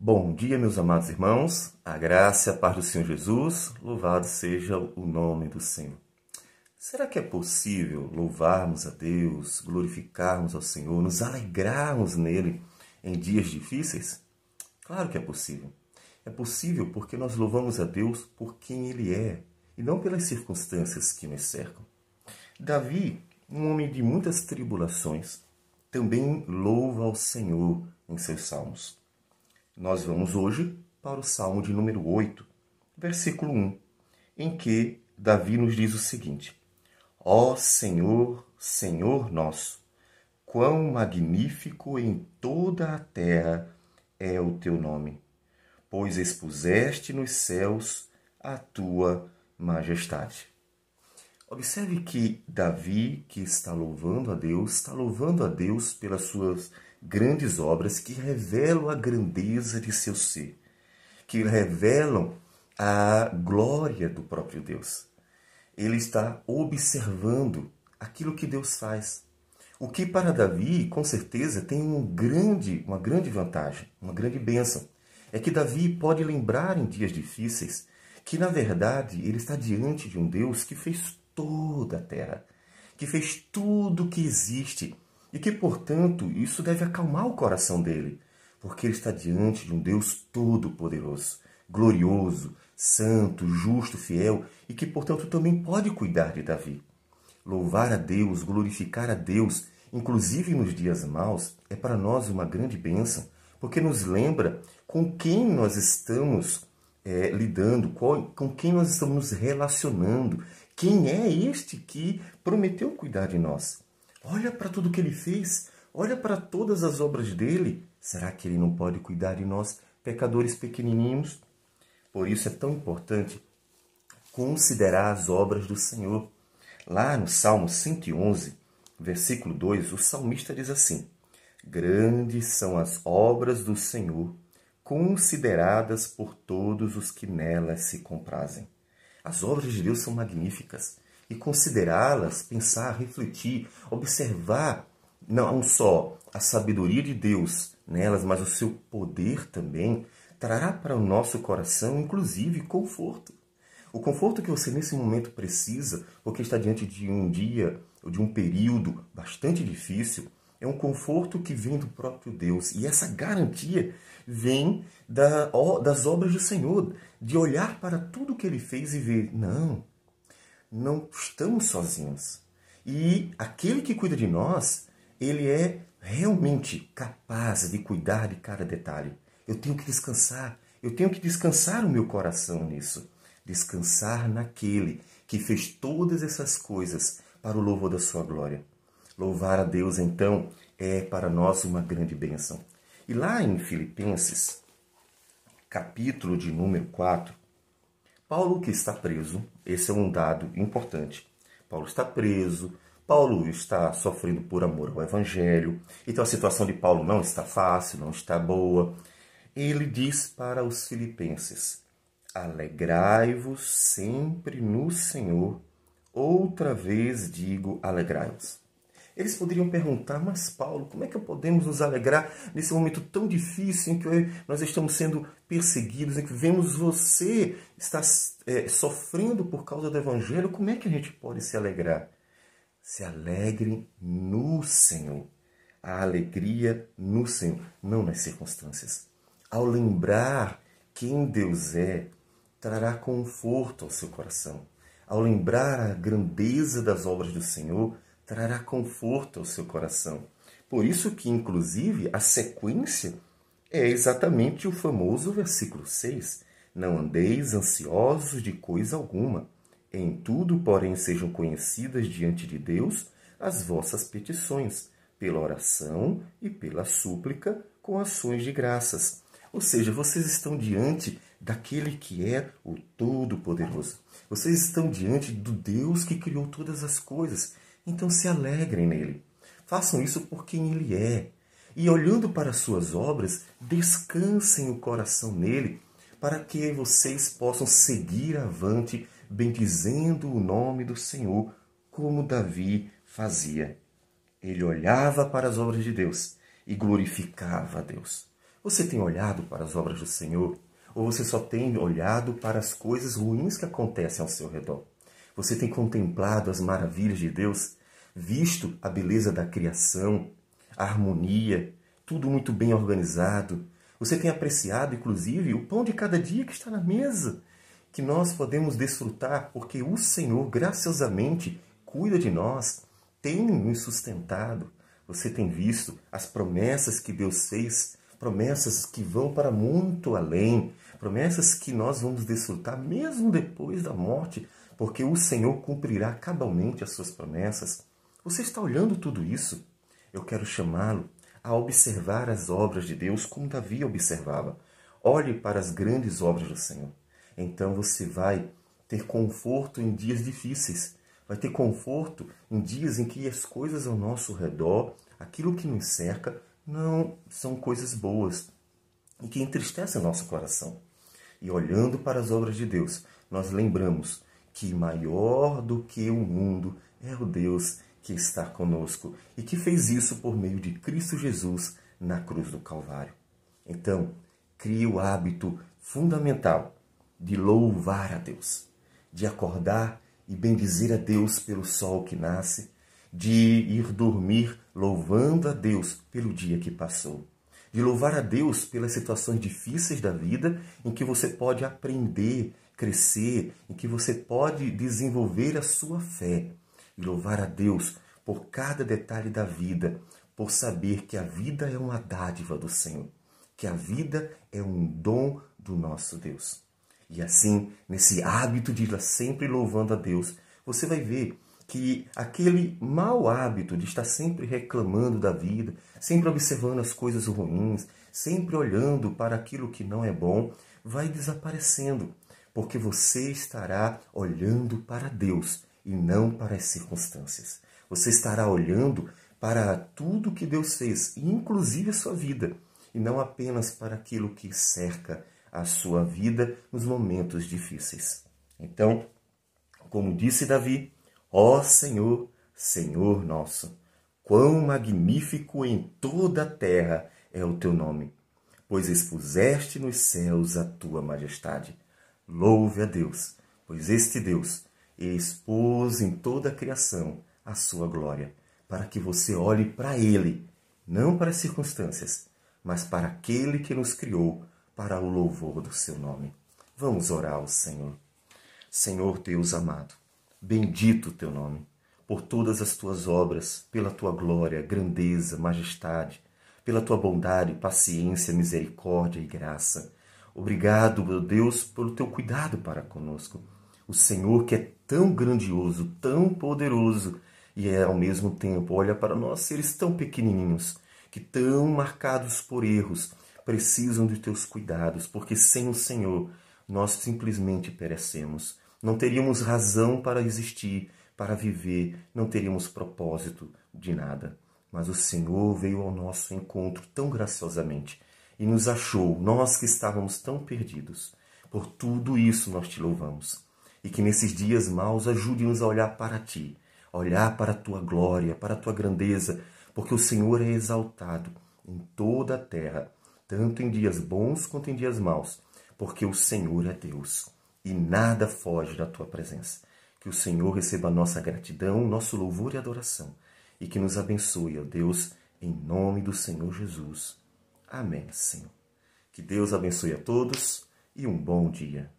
Bom dia, meus amados irmãos. A graça e a paz do Senhor Jesus, louvado seja o nome do Senhor. Será que é possível louvarmos a Deus, glorificarmos ao Senhor, nos alegrarmos nele em dias difíceis? Claro que é possível. É possível porque nós louvamos a Deus por quem ele é e não pelas circunstâncias que nos cercam. Davi, um homem de muitas tribulações, também louva ao Senhor em seus salmos. Nós vamos hoje para o Salmo de número 8, versículo 1, em que Davi nos diz o seguinte: Ó Senhor, Senhor nosso, quão magnífico em toda a terra é o teu nome, pois expuseste nos céus a tua majestade. Observe que Davi, que está louvando a Deus, está louvando a Deus pelas suas grandes obras que revelam a grandeza de seu ser, que revelam a glória do próprio Deus. Ele está observando aquilo que Deus faz. O que para Davi, com certeza, tem um grande, uma grande vantagem, uma grande bênção. É que Davi pode lembrar em dias difíceis que, na verdade, ele está diante de um Deus que fez toda a terra, que fez tudo o que existe e que, portanto, isso deve acalmar o coração dele, porque ele está diante de um Deus todo-poderoso, glorioso, santo, justo, fiel e que, portanto, também pode cuidar de Davi. Louvar a Deus, glorificar a Deus, inclusive nos dias maus, é para nós uma grande bênção, porque nos lembra com quem nós estamos é, lidando, com quem nós estamos nos relacionando, quem é este que prometeu cuidar de nós. Olha para tudo que ele fez, olha para todas as obras dele. Será que ele não pode cuidar de nós, pecadores pequenininhos? Por isso é tão importante considerar as obras do Senhor. Lá no Salmo 111, versículo 2, o salmista diz assim: Grandes são as obras do Senhor, consideradas por todos os que nelas se comprazem. As obras de Deus são magníficas e considerá-las, pensar, refletir, observar não só a sabedoria de Deus nelas, mas o seu poder também, trará para o nosso coração, inclusive, conforto. O conforto que você nesse momento precisa, porque está diante de um dia ou de um período bastante difícil, é um conforto que vem do próprio Deus. E essa garantia vem da, das obras do Senhor, de olhar para tudo que ele fez e ver: não, não estamos sozinhos. E aquele que cuida de nós, ele é realmente capaz de cuidar de cada detalhe. Eu tenho que descansar, eu tenho que descansar o meu coração nisso. Descansar naquele que fez todas essas coisas para o louvor da sua glória. Louvar a Deus, então, é para nós uma grande bênção. E lá em Filipenses, capítulo de número 4, Paulo que está preso, esse é um dado importante. Paulo está preso, Paulo está sofrendo por amor ao evangelho. Então a situação de Paulo não está fácil, não está boa. Ele diz para os filipenses: Alegrai-vos sempre no Senhor. Outra vez digo, alegrai-vos. Eles poderiam perguntar, mas Paulo, como é que podemos nos alegrar nesse momento tão difícil em que nós estamos sendo perseguidos, em que vemos você estar é, sofrendo por causa do Evangelho? Como é que a gente pode se alegrar? Se alegrem no Senhor. A alegria no Senhor, não nas circunstâncias. Ao lembrar quem Deus é, trará conforto ao seu coração. Ao lembrar a grandeza das obras do Senhor, trará conforto ao seu coração. Por isso que, inclusive, a sequência é exatamente o famoso versículo 6. Não andeis ansiosos de coisa alguma. Em tudo, porém, sejam conhecidas diante de Deus as vossas petições, pela oração e pela súplica, com ações de graças. Ou seja, vocês estão diante daquele que é o Todo-Poderoso. Vocês estão diante do Deus que criou todas as coisas então se alegrem nele. Façam isso por quem ele é. E olhando para suas obras, descansem o coração nele, para que vocês possam seguir avante, bendizendo o nome do Senhor, como Davi fazia. Ele olhava para as obras de Deus e glorificava a Deus. Você tem olhado para as obras do Senhor? Ou você só tem olhado para as coisas ruins que acontecem ao seu redor? Você tem contemplado as maravilhas de Deus? Visto a beleza da criação, a harmonia, tudo muito bem organizado? Você tem apreciado, inclusive, o pão de cada dia que está na mesa, que nós podemos desfrutar, porque o Senhor graciosamente cuida de nós, tem nos sustentado. Você tem visto as promessas que Deus fez, promessas que vão para muito além, promessas que nós vamos desfrutar mesmo depois da morte, porque o Senhor cumprirá cabalmente as suas promessas. Você está olhando tudo isso? Eu quero chamá-lo a observar as obras de Deus como Davi observava. Olhe para as grandes obras do Senhor. Então você vai ter conforto em dias difíceis, vai ter conforto em dias em que as coisas ao nosso redor, aquilo que nos cerca, não são coisas boas e que entristecem o nosso coração. E olhando para as obras de Deus, nós lembramos que maior do que o mundo é o Deus que está conosco e que fez isso por meio de Cristo Jesus na cruz do Calvário. Então, crie o hábito fundamental de louvar a Deus, de acordar e bendizer a Deus pelo sol que nasce, de ir dormir louvando a Deus pelo dia que passou, de louvar a Deus pelas situações difíceis da vida em que você pode aprender, crescer, em que você pode desenvolver a sua fé, e louvar a Deus por cada detalhe da vida, por saber que a vida é uma dádiva do Senhor, que a vida é um dom do nosso Deus. E assim, nesse hábito de estar sempre louvando a Deus, você vai ver que aquele mau hábito de estar sempre reclamando da vida, sempre observando as coisas ruins, sempre olhando para aquilo que não é bom, vai desaparecendo, porque você estará olhando para Deus e não para as circunstâncias. Você estará olhando para tudo que Deus fez, inclusive a sua vida, e não apenas para aquilo que cerca a sua vida nos momentos difíceis. Então, como disse Davi, ó Senhor, Senhor nosso, quão magnífico em toda a terra é o teu nome, pois expuseste nos céus a tua majestade. Louve a Deus, pois este Deus expôs em toda a criação a sua glória, para que você olhe para Ele, não para as circunstâncias, mas para aquele que nos criou para o louvor do seu nome. Vamos orar ao Senhor. Senhor Deus amado, bendito o teu nome, por todas as tuas obras, pela tua glória, grandeza, majestade, pela tua bondade, paciência, misericórdia e graça. Obrigado, meu Deus, pelo teu cuidado para conosco. O Senhor que é tão grandioso, tão poderoso e é ao mesmo tempo olha para nós seres tão pequenininhos, que tão marcados por erros, precisam de teus cuidados, porque sem o Senhor nós simplesmente perecemos. Não teríamos razão para existir, para viver, não teríamos propósito de nada. Mas o Senhor veio ao nosso encontro tão graciosamente e nos achou, nós que estávamos tão perdidos. Por tudo isso nós te louvamos. E que nesses dias maus ajude-nos a olhar para ti, olhar para a tua glória, para a tua grandeza, porque o Senhor é exaltado em toda a terra tanto em dias bons quanto em dias maus, porque o Senhor é Deus e nada foge da tua presença. Que o Senhor receba a nossa gratidão, nosso louvor e adoração e que nos abençoe, ó Deus, em nome do Senhor Jesus. Amém, Senhor. Que Deus abençoe a todos e um bom dia.